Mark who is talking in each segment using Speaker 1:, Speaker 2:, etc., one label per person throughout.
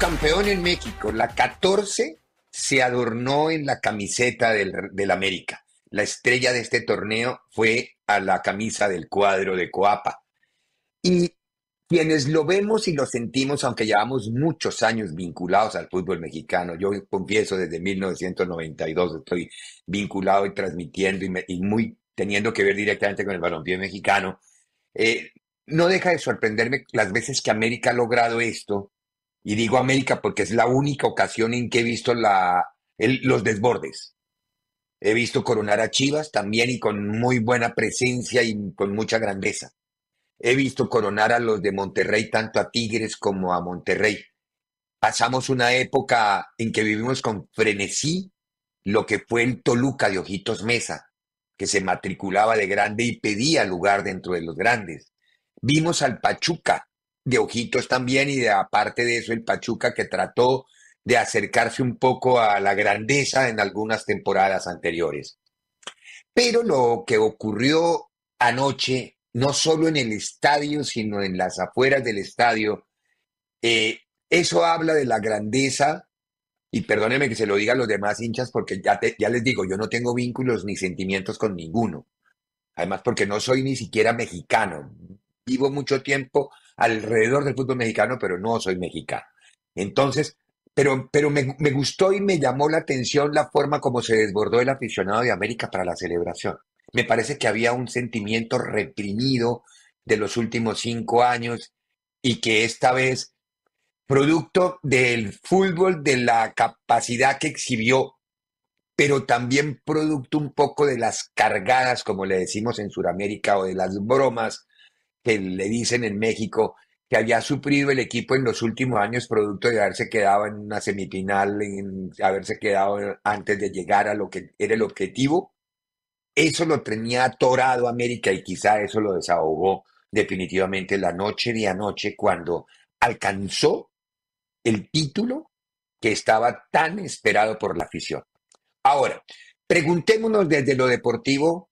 Speaker 1: Campeón en México, la 14 se adornó en la camiseta del, América. La estrella de este torneo fue a la camisa del cuadro de Coapa. Y quienes lo vemos y lo sentimos, aunque llevamos muchos años vinculados al fútbol mexicano, yo confieso desde 1992 estoy vinculado y transmitiendo y muy teniendo que ver directamente con el balompié mexicano, eh, no deja de sorprenderme las veces que América ha logrado esto, y digo América porque es la única ocasión en que he visto los desbordes. He visto coronar a Chivas también y con muy buena presencia y con mucha grandeza. He visto coronar a los de Monterrey, tanto a Tigres como a Monterrey. Pasamos una época en que vivimos con frenesí lo que fue el Toluca de Ojitos Mesa, que se matriculaba de grande y pedía lugar dentro de los grandes. Vimos al Pachuca de Ojitos también y de aparte de eso el Pachuca que trató de acercarse un poco a la grandeza en algunas temporadas anteriores. Pero lo que ocurrió anoche, no solo en el estadio, sino en las afueras del estadio, eh, eso habla de la grandeza, y perdónenme que se lo diga a los demás hinchas, porque ya, te- ya les digo, yo no tengo vínculos ni sentimientos con ninguno. Además, porque no soy ni siquiera mexicano. Vivo mucho tiempo alrededor del fútbol mexicano, pero no soy mexicano. Entonces, pero, pero me, me gustó y me llamó la atención la forma como se desbordó el aficionado de América para la celebración. Me parece que había un sentimiento reprimido de los últimos cinco años y que esta vez, producto del fútbol, de la capacidad que exhibió, pero también producto un poco de las cargadas, como le decimos en Sudamérica, o de las bromas que le dicen en México, que había sufrido el equipo en los últimos años, producto de haberse quedado en una semifinal, en haberse quedado antes de llegar a lo que era el objetivo eso lo tenía atorado América y quizá eso lo desahogó definitivamente la noche de anoche cuando alcanzó el título que estaba tan esperado por la afición. Ahora, preguntémonos desde lo deportivo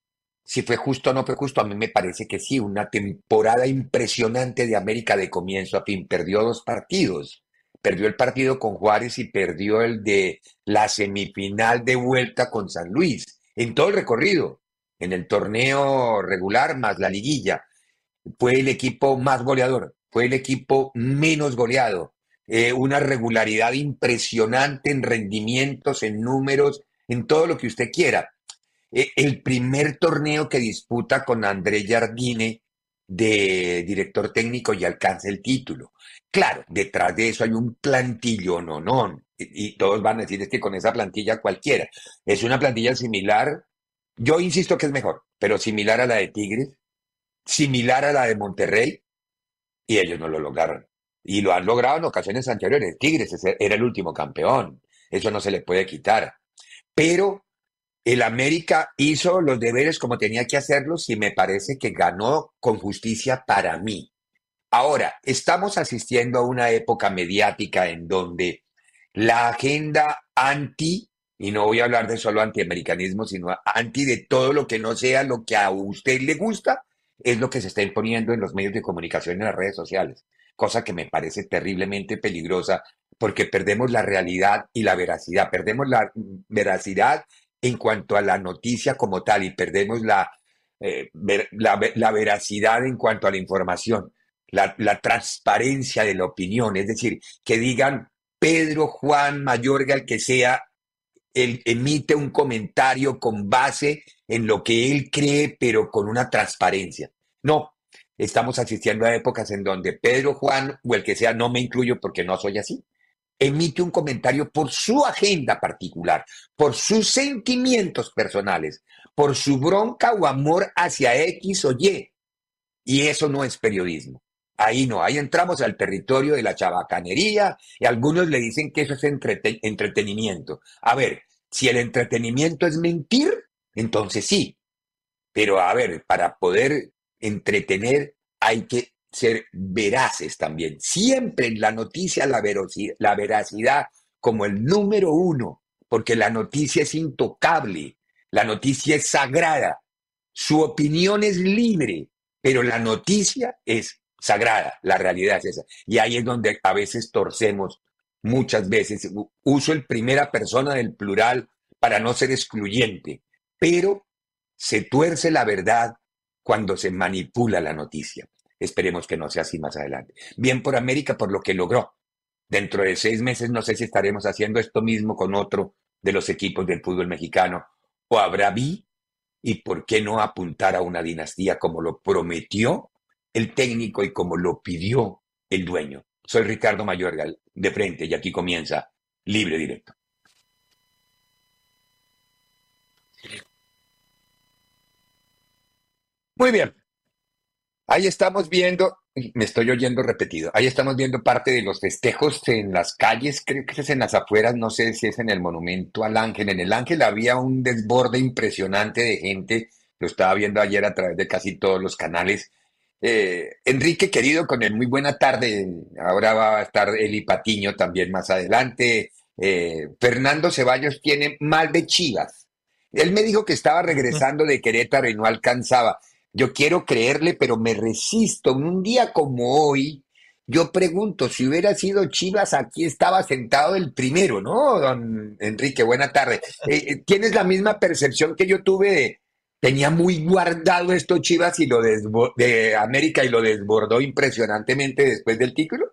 Speaker 1: si fue justo o no fue justo. A mí me parece que sí, una temporada impresionante de América de comienzo a fin. Perdió dos partidos. Perdió el partido con Juárez y perdió el de la semifinal de vuelta con San Luis en todo el recorrido, en el torneo regular más la liguilla. Fue el equipo más goleador, fue el equipo menos goleado. Eh, una regularidad impresionante en rendimientos, en números, en todo lo que usted quiera. Eh, el primer torneo que disputa con André Jardine de director técnico y alcanza el título. Claro, detrás de eso hay un plantillo, no, no. Y, todos van a decir es que con esa plantilla cualquiera. Es una plantilla similar, yo insisto que es mejor, pero similar a la de Tigres, similar a la de Monterrey, y ellos no lo lograron. Y lo han logrado en ocasiones anteriores. Tigres era el último campeón, eso no se le puede quitar. Pero el América hizo los deberes como tenía que hacerlos y me parece que ganó con justicia para mí. Ahora, estamos asistiendo a una época mediática en donde la agenda anti, y no voy a hablar de solo antiamericanismo, sino anti de todo lo que no sea lo que a usted le gusta, es lo que se está imponiendo en los medios de comunicación y en las redes sociales, cosa que me parece terriblemente peligrosa porque perdemos la realidad y la veracidad, perdemos la veracidad en cuanto a la noticia como tal y perdemos la eh, la, veracidad en cuanto a la información, la, transparencia de la opinión, es decir, que digan Pedro, Juan, Mayorga, el que sea, él emite un comentario con base en lo que él cree, pero con una transparencia. No, estamos asistiendo a épocas en donde Pedro, Juan o el que sea, no me incluyo porque no soy así, emite un comentario por su agenda particular, por sus sentimientos personales, por su bronca o amor hacia X o Y. Y eso no es periodismo. Ahí no, ahí entramos al territorio de la chabacanería y algunos le dicen que eso es entretenimiento. A ver, si el entretenimiento es mentir, entonces sí. Pero a ver, para poder entretener hay que ser veraces también. Siempre en la noticia la, veracidad como el número uno, porque la noticia es intocable, la noticia es sagrada, su opinión es libre, pero la noticia es sagrada, la realidad es esa. Y ahí es donde a veces torcemos, muchas veces. Uso el primera persona del plural para no ser excluyente, pero se tuerce la verdad cuando se manipula la noticia. Esperemos que no sea así más adelante. Bien por América por lo que logró. Dentro de seis meses no sé si estaremos haciendo esto mismo con otro de los equipos del fútbol mexicano. O habrá vi y por qué no apuntar a una dinastía como lo prometió el técnico y como lo pidió el dueño. Soy Ricardo Mayorga, de frente, y aquí comienza Libre Directo. Muy bien, Ahí estamos viendo, me estoy oyendo repetido, ahí estamos viendo parte de los festejos en las calles, creo que es en las afueras, no sé si es en el monumento al ángel. En el ángel había un desborde impresionante de gente, lo estaba viendo ayer a través de casi todos los canales. Eh, Enrique, querido, con el muy buena tarde, ahora va a estar Eli Patiño también más adelante. Eh, Fernando Ceballos tiene mal de Chivas. Él me dijo que estaba regresando de Querétaro y no alcanzaba. Yo quiero creerle, pero me resisto. En un día como hoy, yo pregunto, si hubiera sido Chivas, aquí estaba sentado el primero, ¿no, don Enrique? Buena tarde. Eh, eh, ¿Tienes la misma percepción que yo tuve de, tenía muy guardado esto Chivas y lo de América y lo desbordó impresionantemente después del título?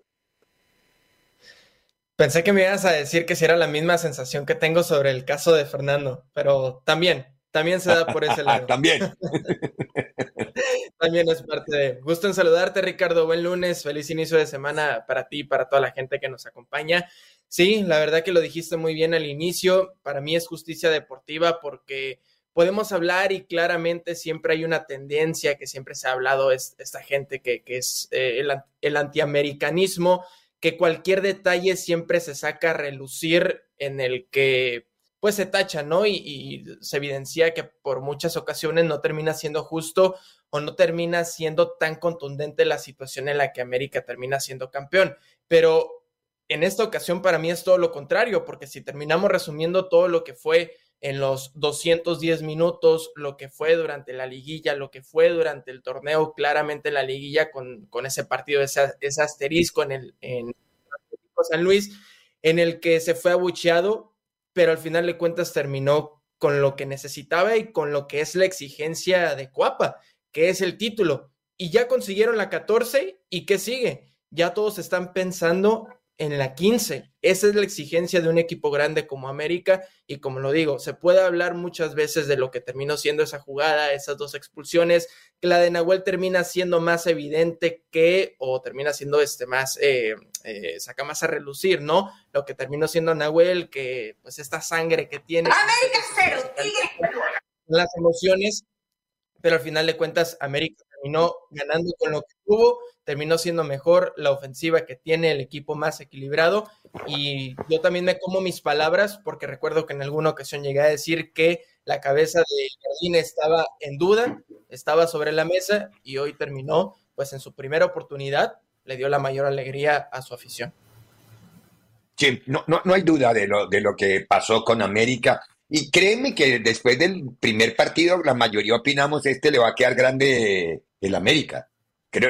Speaker 2: Pensé que me ibas a decir que si era la misma sensación que tengo sobre el caso de Fernando, pero también, también se da por ese lado.
Speaker 1: también.
Speaker 2: También es parte de. Gusto en saludarte, Ricardo. Buen lunes. Feliz inicio de semana para ti y para toda la gente que nos acompaña. Sí, la verdad que lo dijiste muy bien al inicio. Para mí es justicia deportiva porque podemos hablar y claramente siempre hay una tendencia que siempre se ha hablado, es esta gente que, es eh, el, el antiamericanismo, que cualquier detalle siempre se saca a relucir en el que pues se tacha, ¿no? Y, se evidencia que por muchas ocasiones no termina siendo justo o no termina siendo tan contundente la situación en la que América termina siendo campeón. Pero en esta ocasión para mí es todo lo contrario, porque si terminamos resumiendo todo lo que fue en los 210 minutos, lo que fue durante la liguilla, lo que fue durante el torneo, claramente la liguilla con, con ese partido, ese, ese asterisco en el en San Luis, en el que se fue abucheado pero al final de cuentas terminó con lo que necesitaba y con lo que es la exigencia de Cuapa, que es el título. Y ya consiguieron la 14 y ¿qué sigue? Ya todos están pensando en la 15. Esa es la exigencia de un equipo grande como América y como lo digo, se puede hablar muchas veces de lo que terminó siendo esa jugada, esas dos expulsiones, que la de Nahuel termina siendo más evidente que, o termina siendo este más, eh, eh, saca más a relucir, ¿no? Lo que terminó siendo Nahuel, que pues esta sangre que tiene. América cero, Las emociones, pero al final de cuentas América terminó ganando con lo que tuvo terminó siendo mejor la ofensiva que tiene el equipo más equilibrado y yo también me como mis palabras porque recuerdo que en alguna ocasión llegué a decir que la cabeza de Jardín estaba en duda, estaba sobre la mesa y hoy terminó pues en su primera oportunidad le dio la mayor alegría a su afición.
Speaker 1: Sí, no, no, no hay duda de lo, de lo que pasó con América. Y créeme que después del primer partido, la mayoría opinamos este le va a quedar grande el América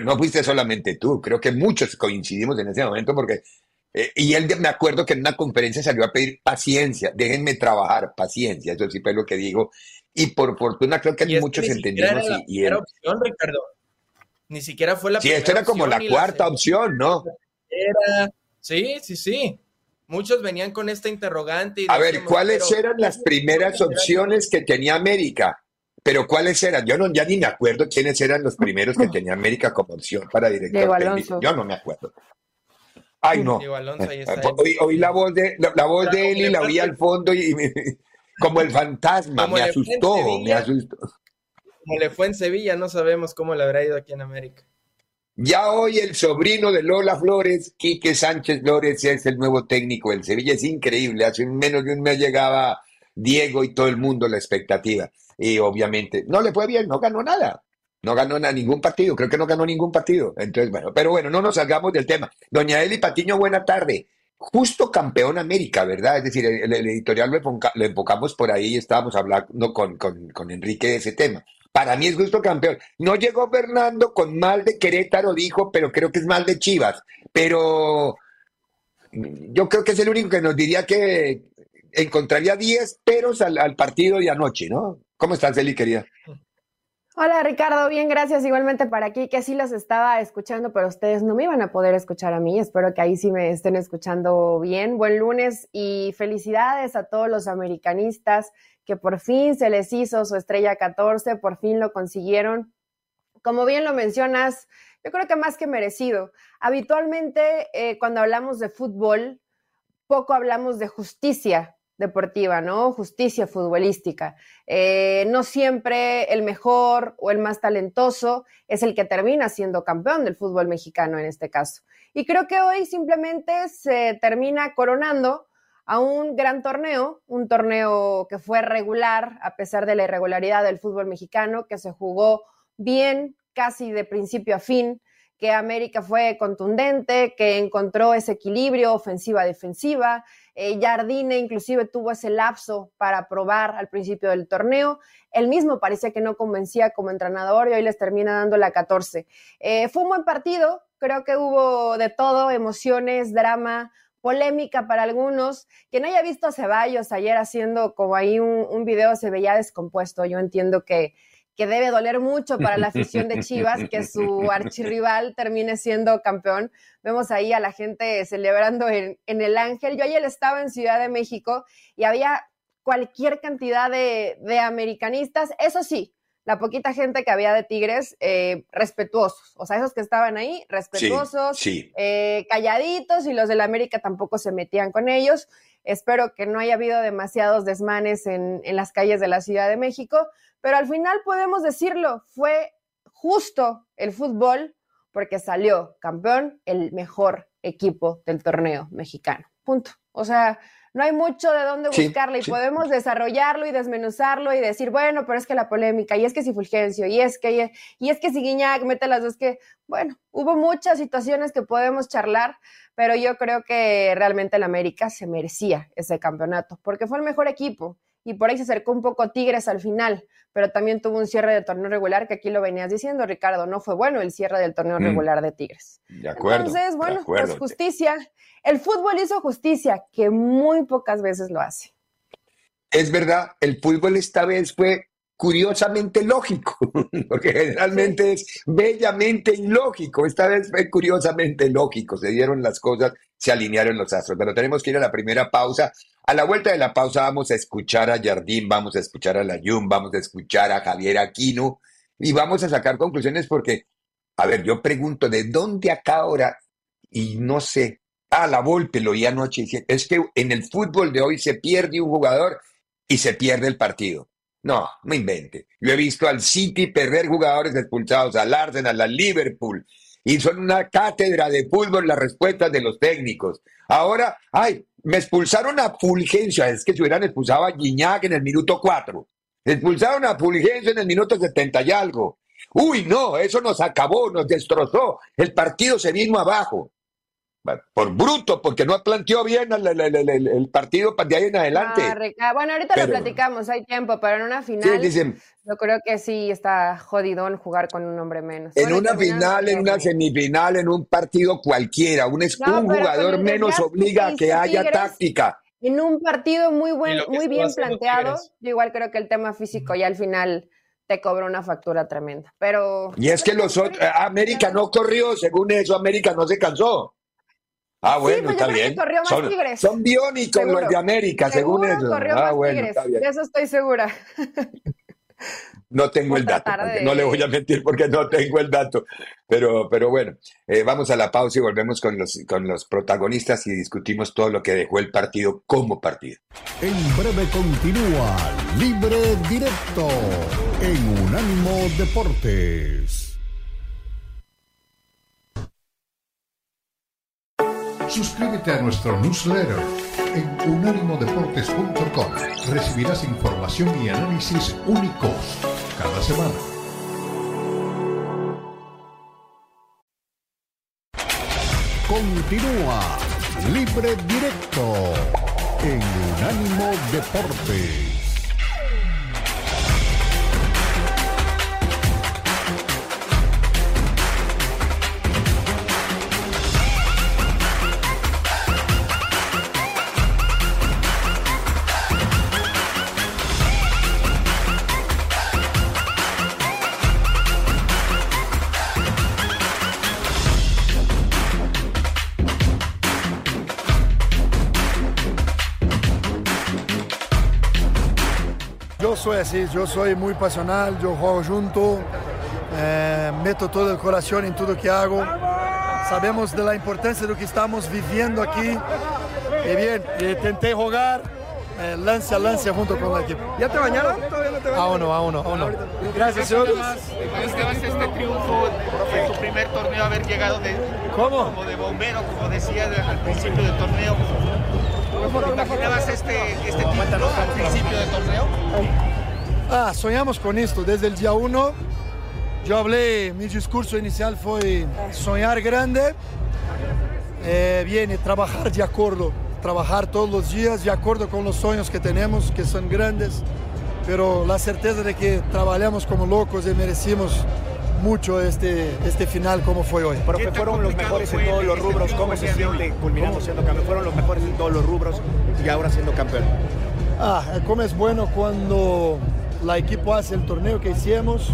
Speaker 1: no fuiste solamente tú, creo que muchos coincidimos en ese momento porque, eh, y él me acuerdo que en una conferencia salió a pedir paciencia, déjenme trabajar, paciencia, eso sí fue lo que digo, y por fortuna creo que muchos entendimos.
Speaker 2: y, era opción, Ricardo. Ni siquiera fue la
Speaker 1: Sí, esto era como la cuarta opción, ¿no?
Speaker 2: Sí, sí, sí. Muchos venían con esta interrogante. Y
Speaker 1: a ver, ¿cuáles eran las primeras opciones que tenía América? Pero ¿cuáles eran? Yo no, ya ni me acuerdo quiénes eran los primeros que tenía América como opción para director técnico. Yo no me acuerdo. Ay, no. Oí, la voz de la, voz de él y la oí al fondo y, como el fantasma, me asustó, me asustó.
Speaker 2: Como le fue en Sevilla, no sabemos cómo le habrá ido aquí en América.
Speaker 1: Ya hoy el sobrino de Lola Flores, Quique Sánchez Flores, es el nuevo técnico del Sevilla. Es increíble. Hace menos de un mes llegaba Diego y todo el mundo la expectativa. Y obviamente no le fue bien, no ganó nada. No ganó ningún partido, creo que no ganó ningún partido. Entonces, bueno, pero bueno, no nos salgamos del tema. Doña Eli Patiño, buena tarde. Justo campeón América, ¿verdad? Es decir, el, editorial lo, enfocamos por ahí y estábamos hablando con, con, Enrique de ese tema. Para mí es justo campeón. No llegó Fernando con mal de Querétaro, dijo, pero creo que es mal de Chivas. Pero yo creo que es el único que nos diría que encontraría 10 peros al partido de anoche, ¿no? ¿Cómo estás, Eli, querida?
Speaker 3: Hola Ricardo, bien, gracias. Igualmente para aquí, que sí los estaba escuchando, pero ustedes no me iban a poder escuchar a mí. Espero que ahí sí me estén escuchando bien. Buen lunes y felicidades a todos los americanistas que por fin se les hizo su estrella 14, por fin lo consiguieron. Como bien lo mencionas, yo creo que más que merecido. Habitualmente, eh, cuando hablamos de fútbol, poco hablamos de justicia deportiva, ¿no? Justicia futbolística. Eh, no siempre el mejor o el más talentoso es el que termina siendo campeón del fútbol mexicano en este caso. Y creo que hoy simplemente se termina coronando a un gran torneo, un torneo que fue regular a pesar de la irregularidad del fútbol mexicano, que se jugó bien casi de principio a fin, que América fue contundente, que encontró ese equilibrio ofensiva-defensiva, eh, Jardine inclusive tuvo ese lapso para probar al principio del torneo. Él mismo parecía que no convencía como entrenador y hoy les termina dando la 14. Eh, fue un buen partido, creo que hubo de todo, emociones, drama, polémica para algunos. Quien haya visto a Ceballos ayer haciendo como ahí un, un video se veía descompuesto. Yo entiendo que que debe doler mucho para la afición de Chivas que su archirrival termine siendo campeón. Vemos ahí a la gente celebrando en, el Ángel. Yo ayer estaba en Ciudad de México y había cualquier cantidad de, americanistas. Eso sí, la poquita gente que había de Tigres, eh, respetuosos. O sea, esos que estaban ahí, respetuosos, eh, calladitos y los del América tampoco se metían con ellos. Espero que no haya habido demasiados desmanes en, las calles de la Ciudad de México, pero al final podemos decirlo, fue justo el fútbol porque salió campeón el mejor equipo del torneo mexicano. Punto. O sea, no hay mucho de dónde buscarle y podemos desarrollarlo y desmenuzarlo y decir, bueno, pero es que la polémica, y es que si Fulgencio, y es que, y es que si Guiñac mete las dos, que, bueno, hubo muchas situaciones que podemos charlar, pero yo creo que realmente el América se merecía ese campeonato, porque fue el mejor equipo y por ahí se acercó un poco Tigres al final, pero también tuvo un cierre de torneo regular, que aquí lo venías diciendo, Ricardo, no fue bueno el cierre del torneo mm. regular de Tigres.
Speaker 1: De acuerdo.
Speaker 3: Entonces, bueno, pues justicia. El fútbol hizo justicia, que muy pocas veces lo hace.
Speaker 1: Es verdad, el fútbol esta vez fue curiosamente lógico, porque generalmente es bellamente ilógico. Esta vez fue curiosamente lógico, se dieron las cosas, se alinearon los astros. Pero tenemos que ir a la primera pausa. A la vuelta de la pausa vamos a escuchar a Jardín, vamos a escuchar a Layun, vamos a escuchar a Javier Aquino y vamos a sacar conclusiones porque, a ver, yo pregunto, ¿de dónde acá ahora? Y no sé. Ah, la Volpe lo oí anoche. Es que en el fútbol de hoy se pierde un jugador y se pierde el partido. No, no invente. Yo he visto al City perder jugadores expulsados, al Arsenal, al Liverpool, y son una cátedra de fútbol las respuestas de los técnicos. Ahora, ay, me expulsaron a Fulgencia, es que se hubieran expulsado a Guiñac en el minuto 4. Expulsaron a Fulgencia en el minuto 70 y algo. Uy, no, eso nos acabó, nos destrozó. El partido se vino abajo por bruto, porque no planteó bien el, partido de ahí en adelante.
Speaker 3: Ah, bueno, ahorita lo platicamos, hay tiempo, pero en una final yo creo que sí está jodidón jugar con un hombre menos.
Speaker 1: En una final, en una semifinal, en un partido cualquiera, un, un jugador menos obliga a que haya táctica.
Speaker 3: en un partido muy buen, muy bien planteado. Yo igual creo que el tema físico ya al final te cobra una factura tremenda. Pero.
Speaker 1: Y es que los otros, eh, América no corrió, según eso, América no se cansó. Ah, bueno, pues está bien. Son, son, biónicos los de América, según eso. ah, bueno,
Speaker 3: De eso estoy segura.
Speaker 1: No tengo el dato, no le voy a mentir porque no tengo el dato. Pero, pero bueno, eh, vamos a la pausa y volvemos con los, con los protagonistas y discutimos todo lo que dejó el partido como partido.
Speaker 4: En breve continúa Libre Directo en Unánimo Deportes. Suscríbete a nuestro newsletter en unánimodeportes.com. Recibirás información y análisis únicos cada semana. Continúa Libre Directo en Unánimo Deportes.
Speaker 5: Así, yo soy muy pasional, yo juego junto, eh, meto todo el corazón en todo lo que hago. Sabemos de la importancia de lo que estamos viviendo aquí. Y bien, intenté jugar eh, lance a lance junto con el equipo.
Speaker 6: ¿Ya te bañaron? ¿Todavía no te bañaron?
Speaker 5: Aún no, aún no, aún no.
Speaker 6: Gracias, señor. este triunfo en tu primer torneo, haber llegado de,
Speaker 5: ¿Cómo?
Speaker 6: como de bombero, como decía al principio del torneo? ¿Te imaginabas este, este título al principio del torneo?
Speaker 5: Ah, soñamos con esto desde el día uno. Yo hablé, mi discurso inicial fue soñar grande, eh, viene trabajar de acuerdo, trabajar todos los días de acuerdo con los sueños que tenemos, que son grandes, pero la certeza de que trabajamos como locos y merecimos mucho este, este final como fue hoy.
Speaker 6: Pero fueron los mejores en todos los rubros, ¿cómo se siente culminando siendo campeón? Fueron los mejores en todos los rubros y ahora siendo campeón.
Speaker 5: Ah, cómo es bueno cuando la equipo hace el torneo que hicimos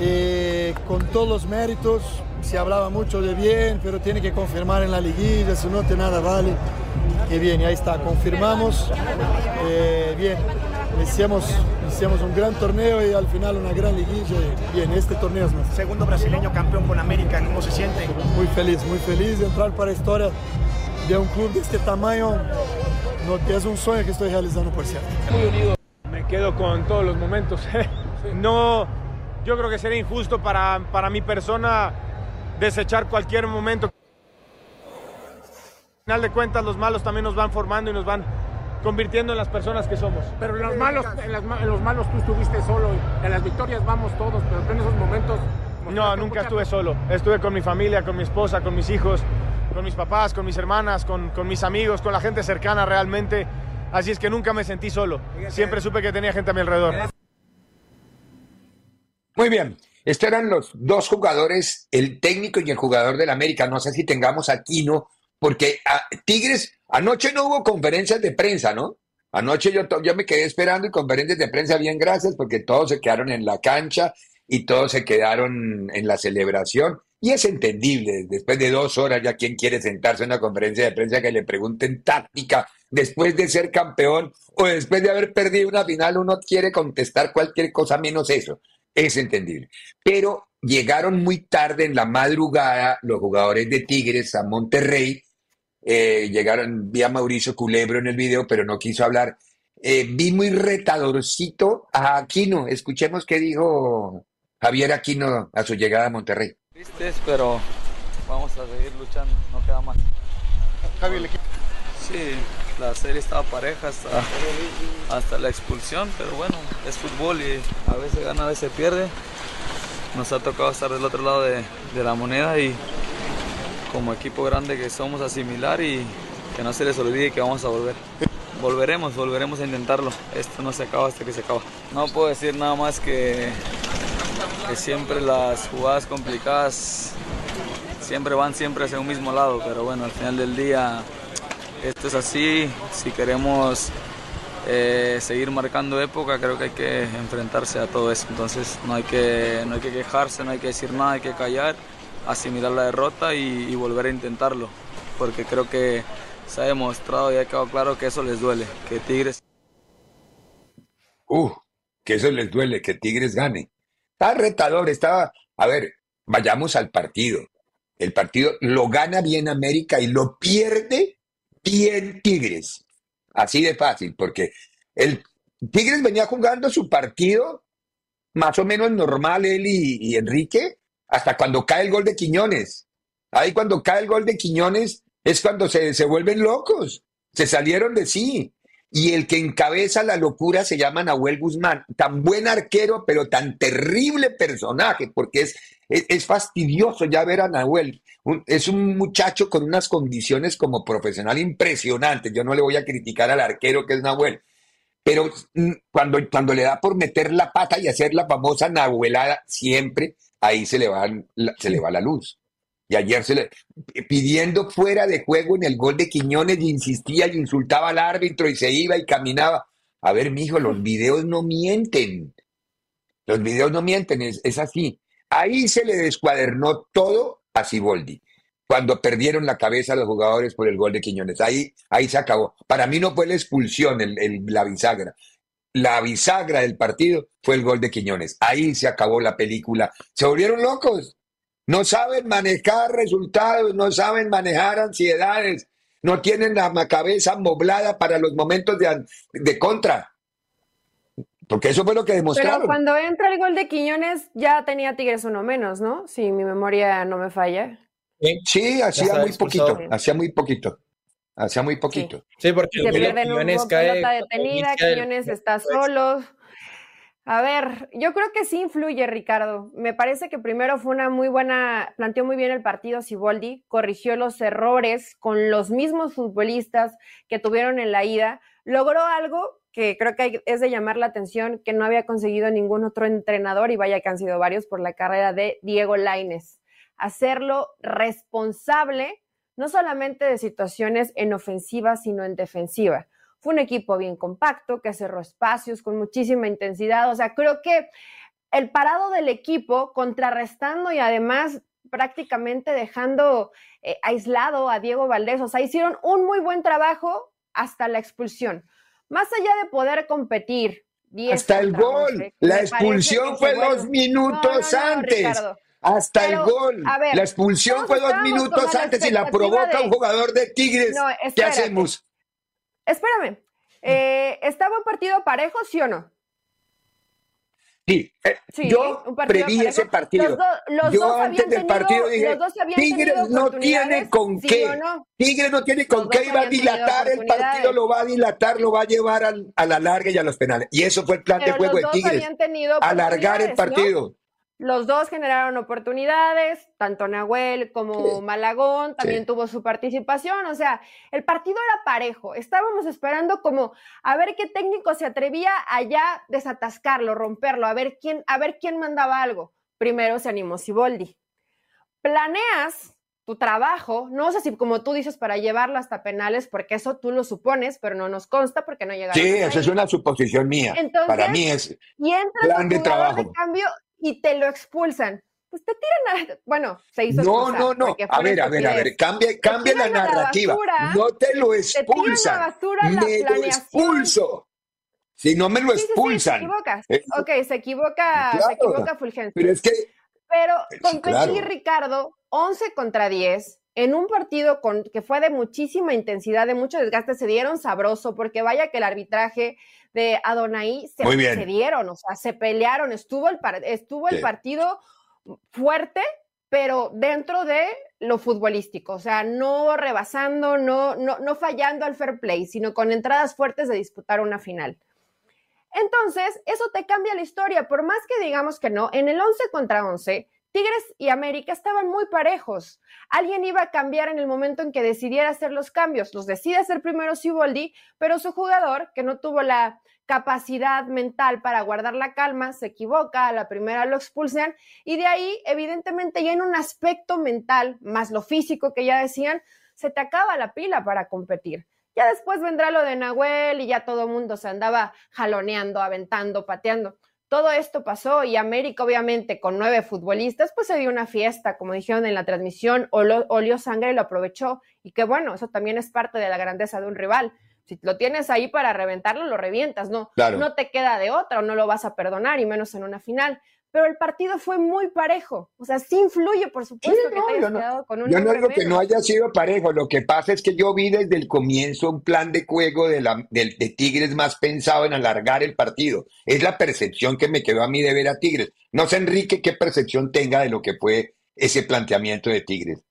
Speaker 5: eh, con todos los méritos. Se hablaba mucho de bien, pero tiene que confirmar en la liguilla, si no te nada vale. Y bien, ahí está, confirmamos. Eh, bien, hicimos, hicimos un gran torneo y al final una gran liguilla. Bien, este torneo es más.
Speaker 6: Segundo brasileño campeón con América, ¿cómo se siente?
Speaker 5: Muy feliz, muy feliz de entrar para la historia de un club de este tamaño. No, es un sueño que estoy realizando, por cierto.
Speaker 7: Muy unido quedo con todos los momentos. no, yo creo que sería injusto para, para mi persona desechar cualquier momento. Al final de cuentas, los malos también nos van formando y nos van convirtiendo en las personas que somos.
Speaker 6: Pero en los malos, en, los malos tú estuviste solo, en las victorias vamos todos, pero en esos momentos...
Speaker 7: No, nunca estuve solo. Estuve con mi familia, con mi esposa, con mis hijos, con mis papás, con mis hermanas, con, con mis amigos, con la gente cercana realmente. Así es que nunca me sentí solo. Siempre supe que tenía gente a mi alrededor.
Speaker 1: Muy bien. Estos eran los dos jugadores, el técnico y el jugador del América. No sé si tengamos aquí, ¿no? porque a, Tigres, anoche no hubo conferencias de prensa, ¿no? Anoche yo, yo me quedé esperando y conferencias de prensa, bien, gracias, porque todos se quedaron en la cancha y todos se quedaron en la celebración. Y es entendible, después de dos horas ya quien quiere sentarse en una conferencia de prensa que le pregunten táctica después de ser campeón o después de haber perdido una final, uno quiere contestar cualquier cosa menos eso. Es entendible. Pero llegaron muy tarde en la madrugada los jugadores de Tigres a Monterrey. Eh, llegaron, vi a Mauricio Culebro en el video, pero no quiso hablar. Eh, vi muy retadorcito a Aquino. Escuchemos qué dijo Javier Aquino a su llegada a Monterrey.
Speaker 8: Tristes, pero vamos a seguir luchando, no queda más.
Speaker 6: Javier,
Speaker 8: Sí, la serie estaba pareja hasta, la expulsión, pero bueno, es fútbol y a veces gana, a veces pierde. Nos ha tocado estar del otro lado de, la moneda y como equipo grande que somos asimilar y que no se les olvide que vamos a volver. Volveremos, volveremos a intentarlo. Esto no se acaba hasta que se acaba. No puedo decir nada más que que siempre las jugadas complicadas siempre van siempre hacia un mismo lado, pero bueno, al final del día esto es así, si queremos eh, seguir marcando época, creo que hay que enfrentarse a todo eso. Entonces no hay, que, no hay que quejarse, no hay que decir nada, hay que callar, asimilar la derrota y, volver a intentarlo. Porque creo que se ha demostrado y ha quedado claro que eso les duele, que Tigres...
Speaker 1: Uh, que eso les duele, que Tigres gane. Está retador, estaba... A ver, vayamos al partido. El partido lo gana bien América y lo pierde bien Tigres. Así de fácil, porque el Tigres venía jugando su partido más o menos normal, él y, Enrique, hasta cuando cae el gol de Quiñones. Ahí cuando cae el gol de Quiñones es cuando se, se vuelven locos, se salieron de sí. Y el que encabeza la locura se llama Nahuel Guzmán, tan buen arquero, pero tan terrible personaje, porque es, es, fastidioso ya ver a Nahuel es un muchacho con unas condiciones como profesional impresionantes. Yo no le voy a criticar al arquero que es Nahuel, pero mm, cuando, cuando le da por meter la pata y hacer la famosa Nahuelada, siempre ahí se le va, se le va la luz. Y ayer se le pidiendo fuera de juego en el gol de Quiñones y insistía y insultaba al árbitro y se iba y caminaba. A ver, mijo, los videos no mienten. Los videos no mienten, es, es así. Ahí se le descuadernó todo a Siboldi. Cuando perdieron la cabeza los jugadores por el gol de Quiñones. Ahí, ahí se acabó. Para mí no fue la expulsión, el, la bisagra. La bisagra del partido fue el gol de Quiñones. Ahí se acabó la película. Se volvieron locos. No saben manejar resultados, no saben manejar ansiedades, no tienen la cabeza moblada para los momentos de, de contra. Porque eso fue lo que demostraron.
Speaker 3: Pero cuando entra el gol de Quiñones ya tenía Tigres uno menos, ¿no? Si mi memoria no me falla.
Speaker 1: Sí, hacía muy poquito, hacía muy poquito. Hacía muy poquito.
Speaker 2: Sí, porque
Speaker 3: se pierden un pelota detenida, Quiñones está solo. A ver, yo creo que sí influye, Ricardo. Me parece que primero fue una muy buena, planteó muy bien el partido Siboldi, corrigió los errores con los mismos futbolistas que tuvieron en la ida, logró algo que creo que es de llamar la atención, que no había conseguido ningún otro entrenador, y vaya que han sido varios por la carrera de Diego Laines. Hacerlo responsable, no solamente de situaciones en ofensiva, sino en defensiva. Fue un equipo bien compacto, que cerró espacios con muchísima intensidad. O sea, creo que el parado del equipo, contrarrestando y además prácticamente dejando eh, aislado a Diego Valdés, o sea, hicieron un muy buen trabajo hasta la expulsión más allá de poder competir.
Speaker 1: Hasta el gol. la expulsión fue dos minutos antes. Hasta el gol. la expulsión fue dos minutos antes y la provoca un jugador de Tigres. ¿Qué hacemos?
Speaker 3: Espérame. Eh, ¿Estaba un partido parejo, sí o no?
Speaker 1: Sí, eh, yo preví ese partido. yo antes del partido dije, Tigres no tiene con qué. Tigres no tiene con qué, iba a dilatar el partido, lo va a dilatar, lo va a llevar a la larga y a los penales. Y eso fue el plan de juego de Tigres. Alargar el partido.
Speaker 3: Los dos generaron oportunidades, tanto Nahuel como Malagón también tuvo su participación, o sea, el partido era parejo. Estábamos esperando como a ver qué técnico se atrevía a ya desatascarlo, romperlo, a ver quién, a ver quién mandaba algo. Primero se animó Siboldi. Planeas tu trabajo, no sé si como tú dices para llevarlo hasta penales, porque eso tú lo supones, pero no nos consta porque no llegaron.
Speaker 1: Sí, esa es una suposición mía. para mí es
Speaker 3: y plan de trabajo. De cambio y te lo expulsan. Pues te tiran a... Bueno, se hizo
Speaker 1: No, no, no. A ver, a ver, a ver. Cambia, cambia la narrativa. no te lo expulsan. me lo expulso. Si no me lo expulsan.
Speaker 3: Sí, sí, te equivocas. Eh, ok, se equivoca, se equivoca Fulgencio.
Speaker 1: Pero es que.
Speaker 3: Pero con Ricardo, 11 contra 10, en un partido con, que fue de muchísima intensidad, de mucho desgaste, se dieron sabroso, porque vaya que el arbitraje de Adonai se, se dieron, o sea, se pelearon, estuvo el, estuvo el partido fuerte, pero dentro de lo futbolístico, o sea, no rebasando, no, no, no fallando al fair play, sino con entradas fuertes de disputar una final. Entonces, eso te cambia la historia, por más que digamos que no, en el 11 contra 11, Tigres y América estaban muy parejos. Alguien iba a cambiar en el momento en que decidiera hacer los cambios. Los decide hacer primero Siboldi, pero su jugador, que no tuvo la capacidad mental para guardar la calma, se equivoca, a la primera lo expulsan y de ahí, evidentemente, ya en un aspecto mental, más lo físico que ya decían, se te acaba la pila para competir. Ya después vendrá lo de Nahuel y ya todo el mundo se andaba jaloneando, aventando, pateando. Todo esto pasó y América, obviamente, con nueve futbolistas, pues se dio una fiesta, como dijeron en la transmisión, olió sangre y lo aprovechó. Y que bueno, eso también es parte de la grandeza de un rival. Si lo tienes ahí para reventarlo, lo revientas, no, no te queda de otra o no lo vas a perdonar, y menos en una final pero el partido fue muy parejo. O sea, sí influye, por supuesto, que te hayas quedado con un
Speaker 1: Yo no digo que no haya sido parejo, lo que pasa es que yo vi desde el comienzo un plan de juego de, la, de, Tigres más pensado en alargar el partido. Es la percepción que me quedó a mí de ver a Tigres. No sé, Enrique, qué percepción tenga de lo que fue ese planteamiento de Tigres.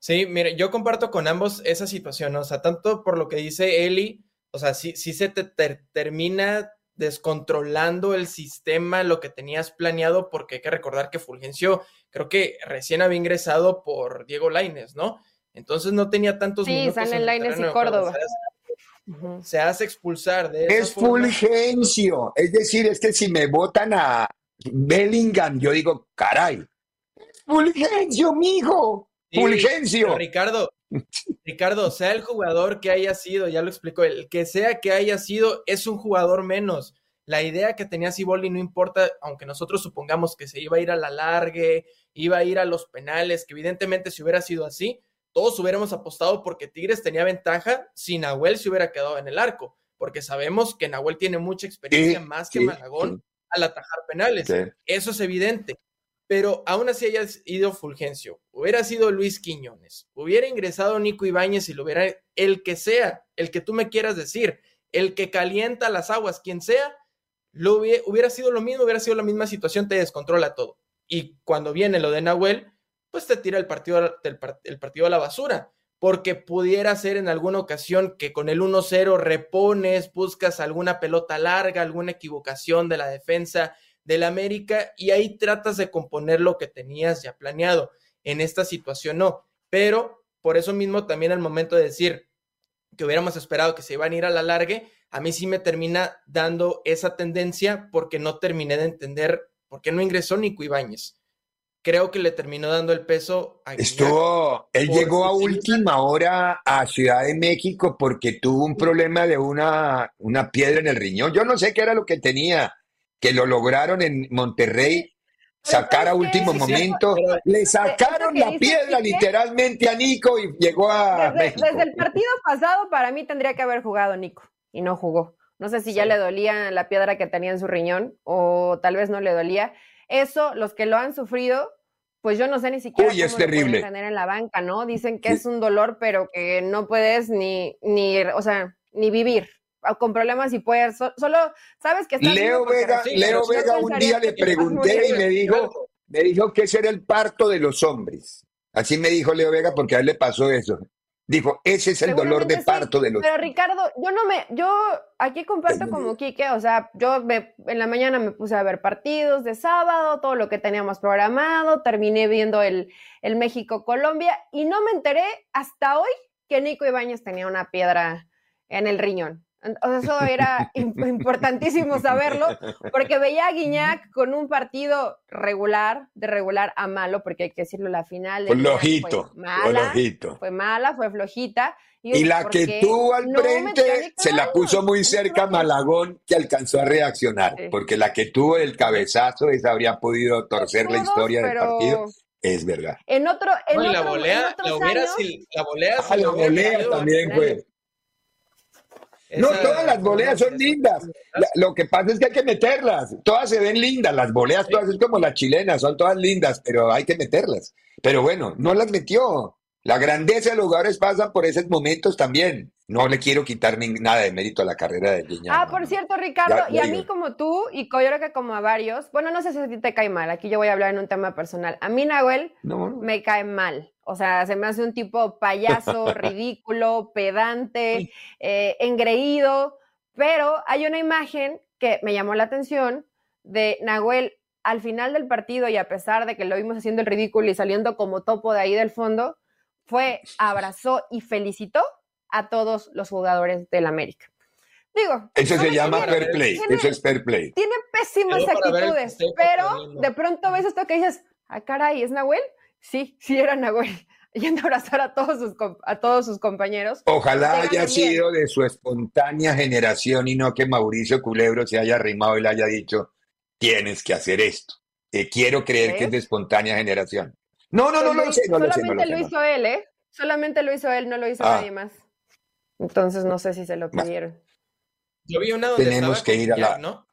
Speaker 2: Sí, mire, yo comparto con ambos esa situación, o sea, tanto por lo que dice Eli, o sea, sí, sí se te termina descontrolando el sistema, lo que tenías planeado, porque hay que recordar que Fulgencio creo que recién había ingresado por Diego Laines, ¿no? Entonces no tenía tantos
Speaker 3: sí,
Speaker 2: minutos.
Speaker 3: Sí, Laines y Córdoba.
Speaker 2: Se hace, expulsar de
Speaker 1: Es Fulgencio, es decir, es que si me votan a Bellingham, yo digo, caray, Fulgencio, mijo, Fulgencio.
Speaker 2: Ricardo, Ricardo, sea el jugador que haya sido, ya lo explico, el que sea que haya sido, es un jugador menos. La idea que tenía Siboldi no importa, aunque nosotros supongamos que se iba a ir a la largue, iba a ir a los penales, que evidentemente si hubiera sido así, todos hubiéramos apostado porque Tigres tenía ventaja si Nahuel se hubiera quedado en el arco, porque sabemos que Nahuel tiene mucha experiencia más que Malagón al atajar penales. Eso es evidente pero aún así haya ido Fulgencio, hubiera sido Luis Quiñones, hubiera ingresado Nico Ibáñez y lo hubiera el que sea, el que tú me quieras decir, el que calienta las aguas, quien sea, lo hubiera, sido lo mismo, hubiera sido la misma situación, te descontrola todo. Y cuando viene lo de Nahuel, pues te tira el partido, el partido a la basura, porque pudiera ser en alguna ocasión que con el 1-0 repones, buscas alguna pelota larga, alguna equivocación de la defensa, del América y ahí tratas de componer lo que tenías ya planeado. En esta situación no, pero por eso mismo también al momento de decir que hubiéramos esperado que se iban a ir a la largue, a mí sí me termina dando esa tendencia porque no terminé de entender por qué no ingresó Nico Ibáñez. Creo que le terminó dando el peso
Speaker 1: a Estuvo, él llegó a última hora a Ciudad de México porque tuvo un problema de una, una piedra en el riñón. Yo no sé qué era lo que tenía que lo lograron en Monterrey sacar a último momento. Le sacaron la piedra literalmente a Nico y llegó a.
Speaker 3: Desde, desde, el partido pasado, para mí tendría que haber jugado Nico y no jugó. No sé si ya le dolía la piedra que tenía en su riñón o tal vez no le dolía. Eso, los que lo han sufrido, pues yo no sé ni siquiera
Speaker 1: cómo es terrible.
Speaker 3: tener en la banca, ¿no? Dicen que es un dolor, pero que no puedes ni, ni, o sea, ni vivir con problemas y puedes, solo sabes que
Speaker 1: Leo Vega, Leo Vega un día le pregunté y me dijo, me dijo que ese era el parto de los hombres. Así me dijo Leo Vega porque a él le pasó eso. Dijo, ese es el dolor de parto de los
Speaker 3: Pero Ricardo, yo no me, yo aquí comparto como Quique, o sea, yo me, en la mañana me puse a ver partidos de sábado, todo lo que teníamos programado, terminé viendo el, el México-Colombia y no me enteré hasta hoy que Nico Ibáñez tenía una piedra en el riñón. Eso era importantísimo saberlo, porque veía a Guiñac con un partido regular, de regular a malo, porque hay que decirlo, la final
Speaker 1: fue flojito, fue mala,
Speaker 3: fue mala, fue flojita.
Speaker 1: Y, la que tuvo al frente se la puso muy cerca Malagón, que alcanzó a reaccionar, porque la que tuvo el cabezazo, esa habría podido torcer la historia del partido. Es verdad.
Speaker 3: En otro, en
Speaker 2: la volea, la, volea, la volea,
Speaker 1: ah, la volea también fue. No, todas las boleas son lindas. lo que pasa es que hay que meterlas. Todas se ven lindas. Las boleas todas es como las chilenas, son todas lindas, pero hay que meterlas. Pero bueno, no las metió. La grandeza de los jugadores pasa por esos momentos también. No le quiero quitar nada de mérito a la carrera de Guiñac.
Speaker 3: Ah, por cierto, Ricardo, y a mí como tú, y yo creo que como a varios, bueno, no sé si a ti te cae mal, aquí yo voy a hablar en un tema personal. A mí, Nahuel, me cae mal. O sea, se me hace un tipo payaso, ridículo, pedante, eh, engreído, pero hay una imagen que me llamó la atención de Nahuel al final del partido y a pesar de que lo vimos haciendo el ridículo y saliendo como topo de ahí del fondo, fue, abrazó y felicitó a todos los jugadores del América. Digo,
Speaker 1: eso se llama fair play, eso es fair play.
Speaker 3: Tiene pésimas actitudes, pero de pronto ves esto que dices, ah, caray, ¿es Nahuel? Sí, sí era Nahuel. yendo a abrazar a todos sus, a todos sus compañeros.
Speaker 1: Ojalá haya sido de su espontánea generación y no que Mauricio Culebro se haya arrimado y le haya dicho, tienes que hacer esto. Eh, quiero creer que es de espontánea generación. No, no, no, no, lo sé, no lo sé.
Speaker 3: Solamente lo, hizo él, ¿eh? Solamente lo hizo él, no lo hizo ah. nadie más. Entonces no sé si se lo pidieron.
Speaker 2: Yo vi una donde
Speaker 1: Tenemos que ir a la...
Speaker 2: ¿no?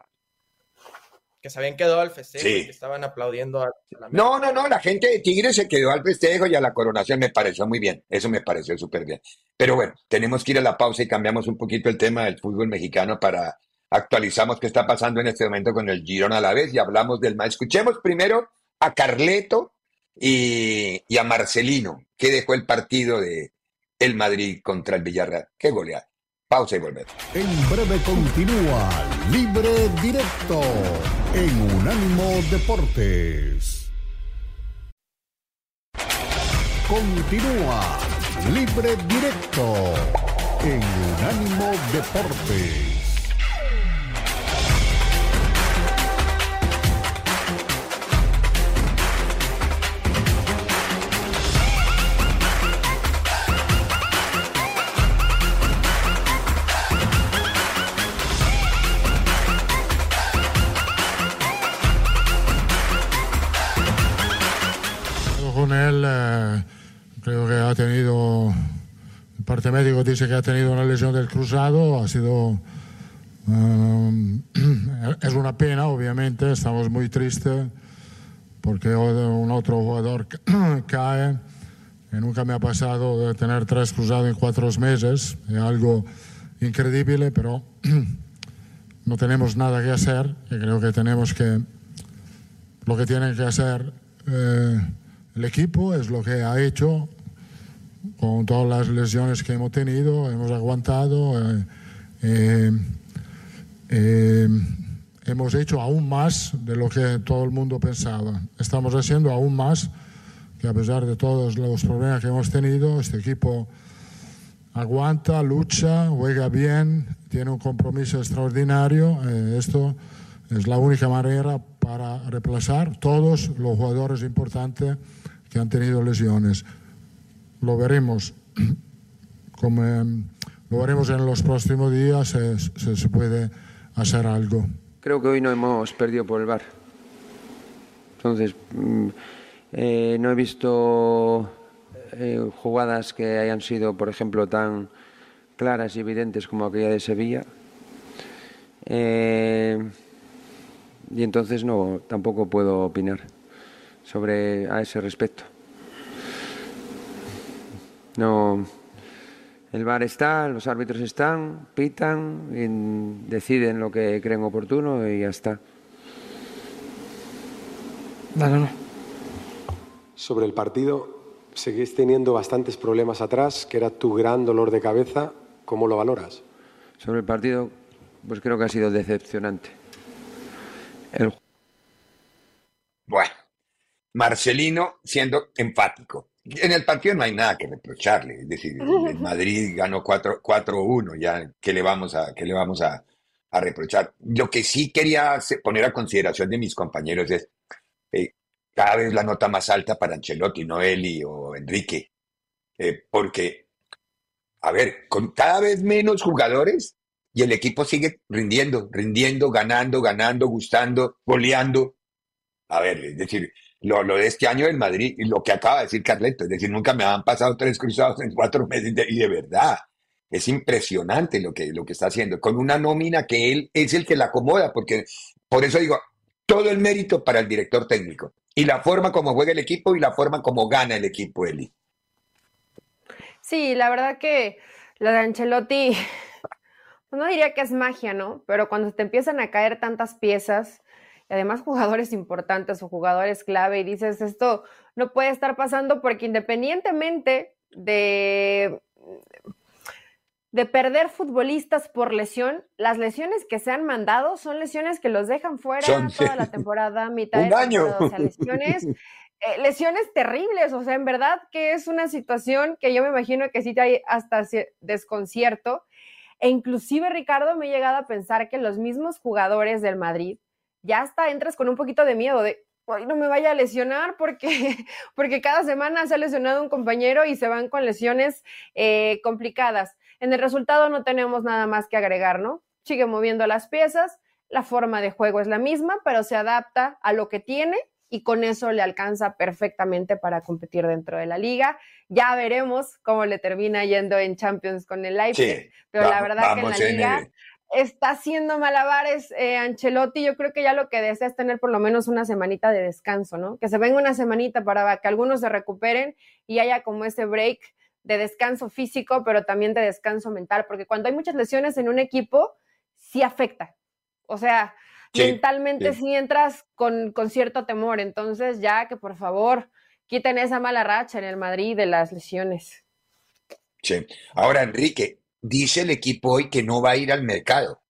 Speaker 2: Que se habían quedado al festejo y que estaban aplaudiendo a
Speaker 1: la No, no, no, la gente de Tigre se quedó al festejo y a la coronación me pareció muy bien. Eso me pareció súper bien. Pero bueno, tenemos que ir a la pausa y cambiamos un poquito el tema del fútbol mexicano para actualizamos qué está pasando en este momento con el Girón a la vez y hablamos del más. Escuchemos primero a Carleto y, y, a Marcelino, que dejó el partido de el Madrid contra el Villarreal. Qué goleada. Pausa y volvemos.
Speaker 4: En breve continúa Libre Directo en Unánimo Deportes. Continúa Libre Directo en Unánimo Deportes.
Speaker 9: Ha tenido, el parte médico dice que ha tenido una lesión del cruzado, ha sido, eh, es una pena obviamente, estamos muy tristes porque un otro jugador cae, que nunca me ha pasado de tener tres cruzados en cuatro meses, es algo increíble, pero no tenemos nada que hacer, y creo que tenemos que, lo que tienen que hacer eh, el equipo es lo que ha hecho con todas las lesiones que hemos tenido, hemos aguantado, eh, eh, eh, hemos hecho aún más de lo que todo el mundo pensaba. Estamos haciendo aún más, que a pesar de todos los problemas que hemos tenido, este equipo aguanta, lucha, juega bien, tiene un compromiso extraordinario. esto es la única manera para reemplazar todos los jugadores importantes que han tenido lesiones lo veremos. Como, lo veremos en los próximos días, si se puede hacer algo.
Speaker 10: Creo que hoy no hemos perdido por el bar. Entonces, mm, eh, no he visto eh, jugadas que hayan sido, por ejemplo, tan claras y evidentes como aquella de Sevilla. Eh, y entonces no, tampoco puedo opinar sobre a ese respecto. No, el bar está, los árbitros están, pitan, y deciden lo que creen oportuno y ya está.
Speaker 11: Sobre el partido, seguís teniendo bastantes problemas atrás, que era tu gran dolor de cabeza. ¿Cómo lo valoras?
Speaker 10: Sobre el partido, pues creo que ha sido decepcionante.
Speaker 1: Bueno, Marcelino siendo empático en el partido no hay nada que reprocharle, es decir, el Madrid ganó 4-1, ya, ¿qué le vamos, a, qué le vamos a, reprochar? Lo que sí quería poner a consideración de mis compañeros es eh, cada vez la nota más alta para Ancelotti, no Eli o Enrique, eh, porque, a ver, con cada vez menos jugadores y el equipo sigue rindiendo, rindiendo, ganando, ganando, gustando, goleando. A ver, es decir, lo, de este año del Madrid y lo que acaba de decir Carleto, es decir, nunca me han pasado tres cruzados en cuatro meses y de verdad, es impresionante lo que, lo que está haciendo, con una nómina que él es el que la acomoda, porque por eso digo, todo el mérito para el director técnico y la forma como juega el equipo y la forma como gana el equipo, Eli.
Speaker 3: Sí, la verdad que la de Ancelotti, no diría que es magia, ¿no? Pero cuando te empiezan a caer tantas piezas, y además jugadores importantes o jugadores clave y dices, esto no puede estar pasando porque independientemente de, de perder futbolistas por lesión, las lesiones que se han mandado son lesiones que los dejan fuera toda la temporada, mitad de
Speaker 1: año.
Speaker 3: o sea, lesiones, eh, lesiones terribles, o sea, en verdad que es una situación que yo me imagino que sí te hay hasta desconcierto. E inclusive, Ricardo, me he llegado a pensar que los mismos jugadores del Madrid ya hasta entras con un poquito de miedo de hoy no me vaya a lesionar porque, porque cada semana se ha lesionado un compañero y se van con lesiones eh, complicadas. En el resultado no tenemos nada más que agregar, ¿no? Sigue moviendo las piezas, la forma de juego es la misma, pero se adapta a lo que tiene y con eso le alcanza perfectamente para competir dentro de la liga. Ya veremos cómo le termina yendo en Champions con el Leipzig, pero la verdad que en la liga está haciendo malabares eh, Ancelotti. Yo creo que ya lo que desea es tener por lo menos una semanita de descanso, ¿no? Que se venga una semanita para que algunos se recuperen y haya como ese break de descanso físico, pero también de descanso mental, porque cuando hay muchas lesiones en un equipo, sí afecta. O sea, mentalmente sí. entras con, con cierto temor. Entonces, ya que por favor quiten esa mala racha en el Madrid de las lesiones.
Speaker 1: Sí. Ahora, Enrique, dice el equipo hoy que no va a ir al mercado.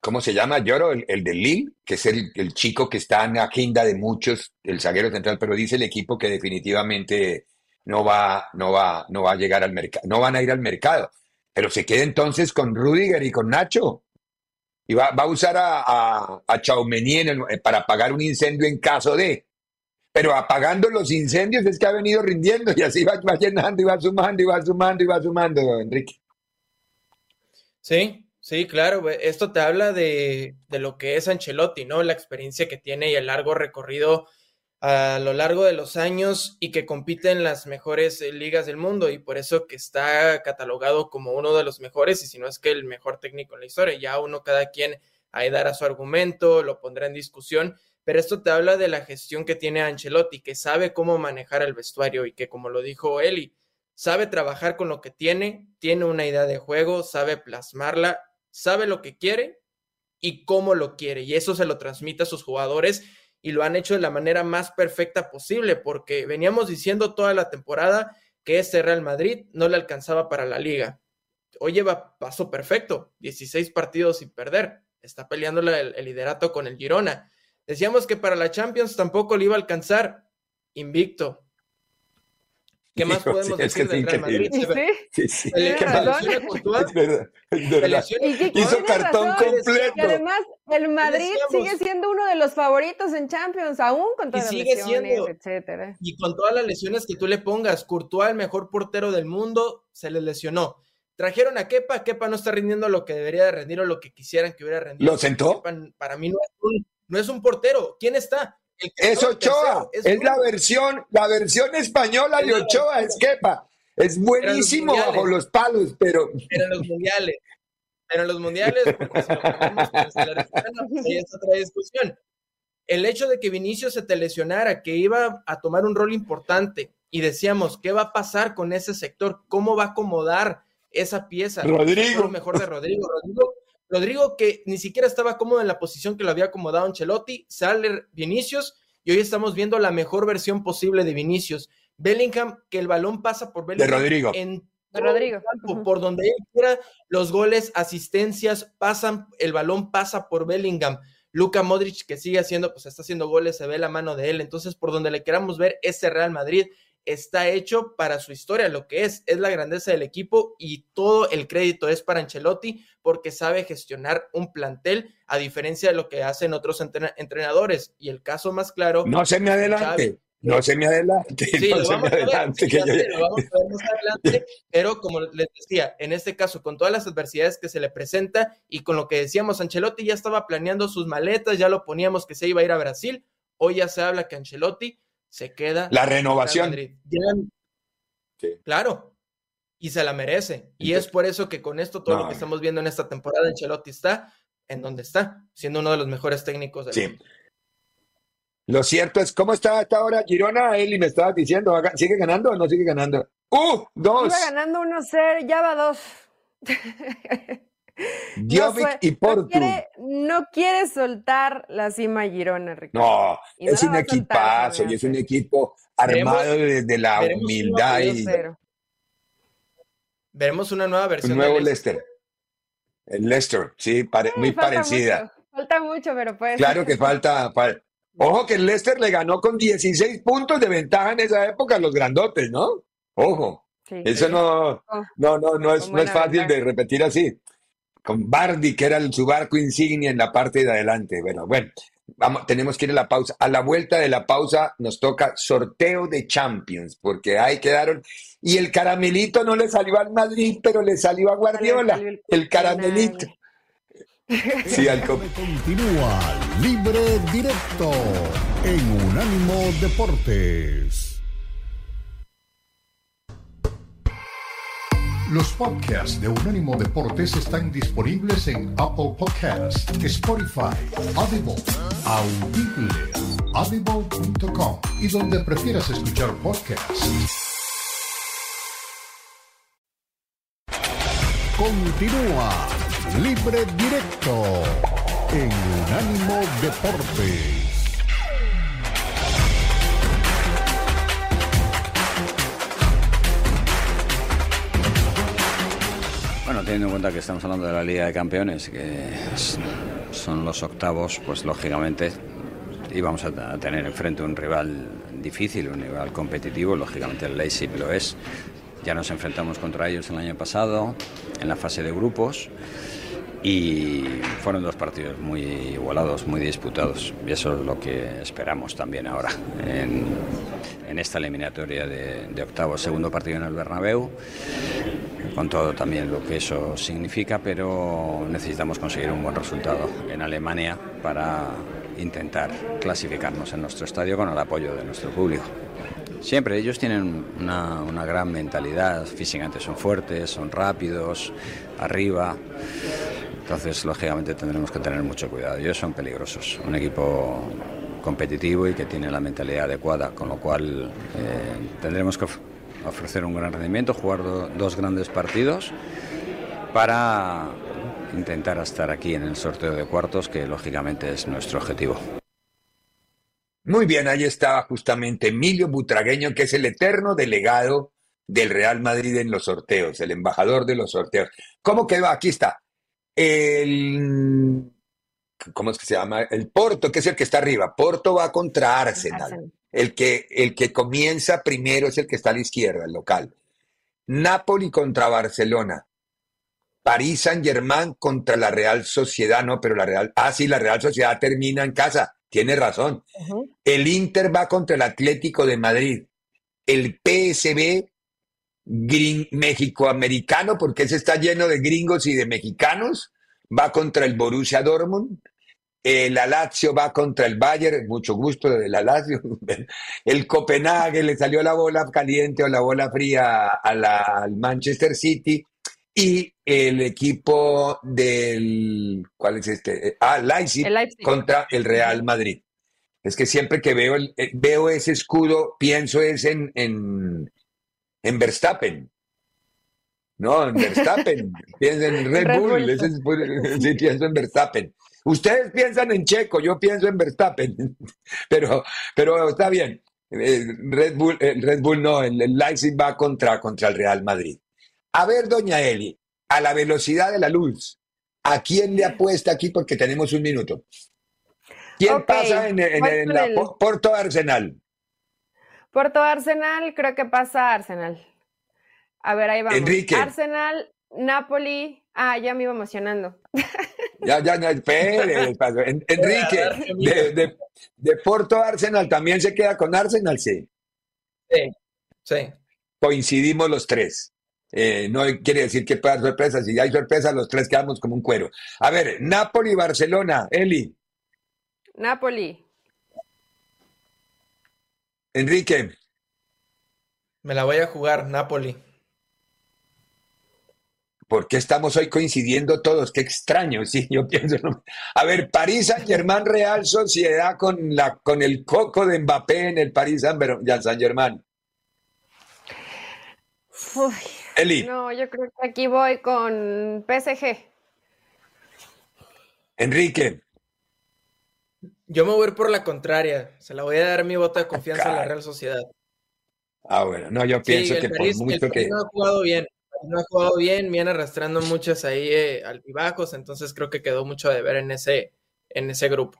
Speaker 1: ¿Cómo se llama? Lloro, el, el de Lille, que es el, el, chico que está en la agenda de muchos, el zaguero central, pero dice el equipo que definitivamente no va, no va, no va a llegar al mercado, no van a ir al mercado. Pero se queda entonces con Rudiger y con Nacho. Y va, va a usar a, a, a el, para apagar un incendio en caso de. Pero apagando los incendios es que ha venido rindiendo y así va, va llenando y va sumando y va sumando y va sumando, Enrique.
Speaker 2: Sí, sí, claro. Esto te habla de, de, lo que es Ancelotti, ¿no? La experiencia que tiene y el largo recorrido a lo largo de los años y que compite en las mejores eh, ligas del mundo y por eso que está catalogado como uno de los mejores y si no es que el mejor técnico en la historia. Ya uno, cada quien ahí dará su argumento, lo pondrá en discusión, pero esto te habla de la gestión que tiene Ancelotti, que sabe cómo manejar el vestuario y que como lo dijo Eli, sabe trabajar con lo que tiene, tiene una idea de juego, sabe plasmarla, sabe lo que quiere y cómo lo quiere. Y eso se lo transmite a sus jugadores y lo han hecho de la manera más perfecta posible, porque veníamos diciendo toda la temporada que este Real Madrid no le alcanzaba para la liga. Hoy lleva paso perfecto, 16 partidos sin perder, está peleando el, liderato con el Girona. Decíamos que para la Champions tampoco le iba a alcanzar, invicto, ¿Qué más podemos sí, decir del Real Madrid?
Speaker 1: Sí, sí. Hizo cartón razón, completo.
Speaker 3: Y además, el Madrid sigue siendo uno de los favoritos en Champions, aún con todas las lesiones, siendo, etcétera.
Speaker 2: Y con todas las lesiones que tú le pongas, Courtois, el mejor portero del mundo, se le lesionó. Trajeron a Kepa, Kepa no está rindiendo lo que debería de rendir o lo que quisieran que hubiera rendido.
Speaker 1: ¿Lo sentó?
Speaker 2: Kepa, para mí no es, un, no es un portero. ¿Quién está?
Speaker 1: Es Ochoa, es, es la versión, la versión española de Ochoa, es Kepa. Es buenísimo bajo los palos, pero.
Speaker 2: Pero en los mundiales. Pero en los mundiales, porque si lo ponemos pues, es otra discusión. El hecho de que Vinicius se te lesionara, que iba a tomar un rol importante, y decíamos, ¿qué va a pasar con ese sector? ¿Cómo va a acomodar esa pieza?
Speaker 1: Rodrigo.
Speaker 2: Lo mejor de Rodrigo. Rodrigo Rodrigo, que ni siquiera estaba cómodo en la posición que lo había acomodado Ancelotti, sale Vinicius y hoy estamos viendo la mejor versión posible de Vinicius. Bellingham, que el balón pasa por Bellingham.
Speaker 1: De Rodrigo.
Speaker 2: En
Speaker 3: de Rodrigo.
Speaker 2: Campo, por donde él quiera, los goles, asistencias, pasan, el balón pasa por Bellingham. Luka Modric, que sigue haciendo, pues está haciendo goles, se ve la mano de él. Entonces, por donde le queramos ver, ese Real Madrid está hecho para su historia, lo que es, es la grandeza del equipo y todo el crédito es para Ancelotti porque sabe gestionar un plantel a diferencia de lo que hacen otros entrenadores. Y el caso más claro...
Speaker 1: No se me adelante. Xavi, no se me adelante.
Speaker 2: Sí,
Speaker 1: no
Speaker 2: lo
Speaker 1: se me
Speaker 2: ver,
Speaker 1: adelante.
Speaker 2: sí,
Speaker 1: que
Speaker 2: ya
Speaker 1: yo-
Speaker 2: sé, lo vamos a ver más adelante, pero como les decía, en este caso, con todas las adversidades que se le presenta y con lo que decíamos, Ancelotti ya estaba planeando sus maletas, ya lo poníamos que se iba a ir a Brasil, hoy ya se habla que Ancelotti se queda
Speaker 1: La renovación.
Speaker 2: Madrid. Ya-
Speaker 1: Sí.
Speaker 2: Claro, y se la merece. Y es por eso que con esto, todo
Speaker 1: No.
Speaker 2: lo que estamos viendo en esta temporada, Ancelotti está en donde está, siendo uno de los mejores técnicos del
Speaker 1: Sí.
Speaker 2: mundo.
Speaker 1: Lo cierto es, ¿cómo está hasta ahora Girona? Eli me estaba diciendo, ¿haga- ¿sigue ganando o no sigue ganando? ¡Uh! Dos.
Speaker 3: Iba ganando 1-0, ya va 2.
Speaker 1: Jovic y Portu.
Speaker 3: No quiere, no quiere soltar la cima Girona, Ricardo.
Speaker 1: No,
Speaker 3: Y no
Speaker 1: es un
Speaker 3: soltar,
Speaker 1: equipazo y es un equipo armado desde la
Speaker 2: veremos
Speaker 1: humildad y
Speaker 3: 2-0.
Speaker 2: Veremos una nueva
Speaker 1: un
Speaker 2: versión
Speaker 1: nuevo
Speaker 2: del
Speaker 1: Leicester. El Leicester, sí, pare-
Speaker 3: Sí,
Speaker 1: muy
Speaker 3: falta
Speaker 1: parecida.
Speaker 3: mucho, falta mucho, pero pues.
Speaker 1: Claro que falta, fal- Ojo que el Leicester le ganó con 16 puntos de ventaja en esa época a los grandotes, ¿no? Ojo,
Speaker 3: Sí.
Speaker 1: eso no,
Speaker 3: Oh,
Speaker 1: no, no, no es, no es fácil
Speaker 3: ventaja.
Speaker 1: de repetir así. Con Bardi, que era el- su barco insignia en la parte de adelante. Bueno, bueno, Vamos, tenemos que ir a la pausa. A la vuelta de la pausa nos toca sorteo de Champions, porque ahí quedaron. Y el caramelito no le salió al Madrid, pero le salió a Guardiola. El caramelito. Sí, al co-
Speaker 4: Continúa Libre Directo en Unánimo Deportes. Los podcasts de Unánimo Deportes están disponibles en Apple Podcasts, Spotify, Audible, Audible, audible.com y donde prefieras escuchar podcasts. Continúa Libre Directo en Unánimo Deportes.
Speaker 12: Teniendo en cuenta que estamos hablando de la Liga de Campeones, que son los octavos, pues lógicamente íbamos a tener enfrente un rival difícil, un rival competitivo, lógicamente el Leipzig lo es. Ya nos enfrentamos contra ellos el año pasado en la fase de grupos y fueron dos partidos muy igualados, muy disputados y eso es lo que esperamos también ahora en, en esta eliminatoria de, de octavos. Segundo partido en el Bernabéu con todo también lo que eso significa, pero necesitamos conseguir un buen resultado en Alemania para intentar clasificarnos en nuestro estadio con el apoyo de nuestro público. Siempre ellos tienen una, una gran mentalidad, físicamente son fuertes, son rápidos, arriba. Entonces, lógicamente, tendremos que tener mucho cuidado. Ellos son peligrosos. Un equipo competitivo y que tiene la mentalidad adecuada, con lo cual eh, tendremos que ofrecer un gran rendimiento, jugar do- dos grandes partidos para intentar estar aquí en el sorteo de cuartos, que lógicamente es nuestro objetivo.
Speaker 1: Muy bien, ahí estaba justamente Emilio Butragueño, que es el eterno delegado del Real Madrid en los sorteos, el embajador de los sorteos. ¿Cómo quedó? Aquí está. El, ¿cómo es que se llama? El Porto, que es el que está arriba. Porto va contra Arsenal.
Speaker 3: Arsenal.
Speaker 1: El que, el que comienza primero es el que está a la izquierda, el local. Napoli contra Barcelona. París Saint-Germain contra la Real Sociedad, no, pero la Real, ah, sí, la Real Sociedad termina en casa, tiene razón. El Inter va contra el Atlético de Madrid. El PSB gring, México-americano, porque ese está lleno de gringos y de mexicanos, va contra el Borussia Dortmund. El Lazio va contra el Bayern, mucho gusto del Lazio. El Copenhague le salió la bola caliente o la bola fría a la- al Manchester City. Y el equipo del, ¿cuál es este? Ah, Leipzig,
Speaker 3: El Leipzig.
Speaker 1: contra el Real Madrid. Es que siempre que veo, el- eh, veo ese escudo, pienso es en, en, en Verstappen. No, en Verstappen. Pienso en Red,
Speaker 3: Red
Speaker 1: Bull.
Speaker 3: Bull.
Speaker 1: ese es sí, pienso en Verstappen. Ustedes piensan en Checo, yo pienso en Verstappen. Pero, pero está bien. Eh, Red Bull, eh, Red Bull no, el, Leipzig va contra, contra el Real Madrid. A ver, doña Eli, a la velocidad de la luz, ¿a quién le apuesta aquí? Porque tenemos un minuto. ¿Quién pasa en, en- en la
Speaker 3: el-
Speaker 1: Porto Arsenal?
Speaker 3: Porto Arsenal, creo que pasa Arsenal. A ver, ahí vamos.
Speaker 1: Enrique.
Speaker 3: Arsenal, Napoli. Ah, ya me iba emocionando.
Speaker 1: Ya, ya, no, espere, paso. En- Enrique, de, de- de Porto Arsenal, ¿también se queda con Arsenal? Sí.
Speaker 2: Sí, sí.
Speaker 1: Coincidimos los tres. Eh, no quiere decir que pueda haber sorpresas. Si hay sorpresas, los tres quedamos como un cuero. A ver, Napoli, Barcelona, Eli,
Speaker 3: Napoli.
Speaker 1: Enrique,
Speaker 2: Me la voy a jugar, Napoli.
Speaker 1: ¿Por qué estamos hoy coincidiendo todos? Qué extraño, sí, yo pienso. ¿no? A ver, París Saint-Germain, Real Sociedad con, la, con el coco de Mbappé en el París Saint-Germain.
Speaker 3: Uy,
Speaker 1: Eli,
Speaker 3: no, yo creo que aquí voy con PSG.
Speaker 1: Enrique,
Speaker 2: Yo me voy a ir por la contraria. Se la voy a dar mi voto de confianza a la. Real Sociedad.
Speaker 1: ah, bueno, no, yo
Speaker 2: Sí,
Speaker 1: pienso
Speaker 2: el
Speaker 1: que por
Speaker 2: el
Speaker 1: mucho
Speaker 2: París
Speaker 1: que...
Speaker 2: no ha jugado bien. No ha jugado bien, viene arrastrando muchas ahí eh, altibajos, entonces creo que quedó mucho de ver en ese, en ese grupo.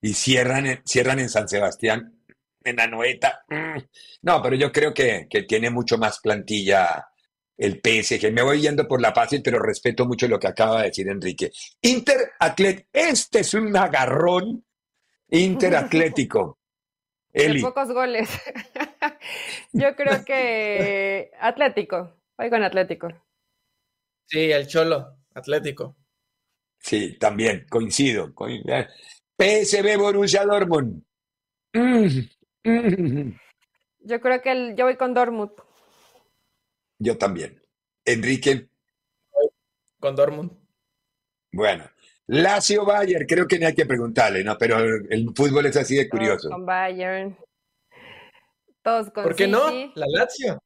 Speaker 1: y cierran en, cierran en San Sebastián, en Anoeta. Mm. No, pero yo creo que, que tiene mucho más plantilla el PSG. Me voy yendo por la fácil, pero respeto mucho lo que acaba de decir Enrique. Inter Atlet, este es un agarrón Inter Atlético.
Speaker 3: De pocos goles. Yo creo que Atlético. Voy con Atlético.
Speaker 2: Sí, el Cholo, Atlético.
Speaker 1: Sí, también, coincido. PSB Borussia Dortmund. Mm,
Speaker 3: mm. Yo creo que el, yo voy con Dortmund.
Speaker 1: Yo también. Enrique.
Speaker 2: Con Dortmund.
Speaker 1: Bueno, Lazio Bayern, creo que ni hay que preguntarle, ¿no? Pero el fútbol es así de curioso.
Speaker 3: con Bayern. Todos con
Speaker 2: ¿Por qué no? La Lazio.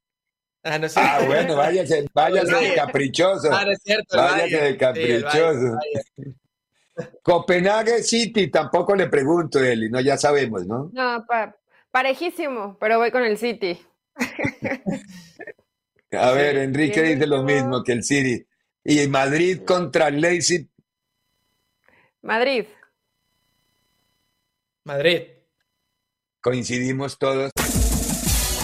Speaker 1: Ah, no sé. ah bueno, váyase, váyase de caprichoso. Ah, es cierto. Váyase de caprichoso. Copenhague City, tampoco le pregunto, Eli, no, ya sabemos, ¿no?
Speaker 3: No, parejísimo, pero voy con el City.
Speaker 1: A ver, Enrique dice lo mismo que el City. Y Madrid contra Leipzig.
Speaker 3: Madrid.
Speaker 2: Madrid.
Speaker 1: Coincidimos todos.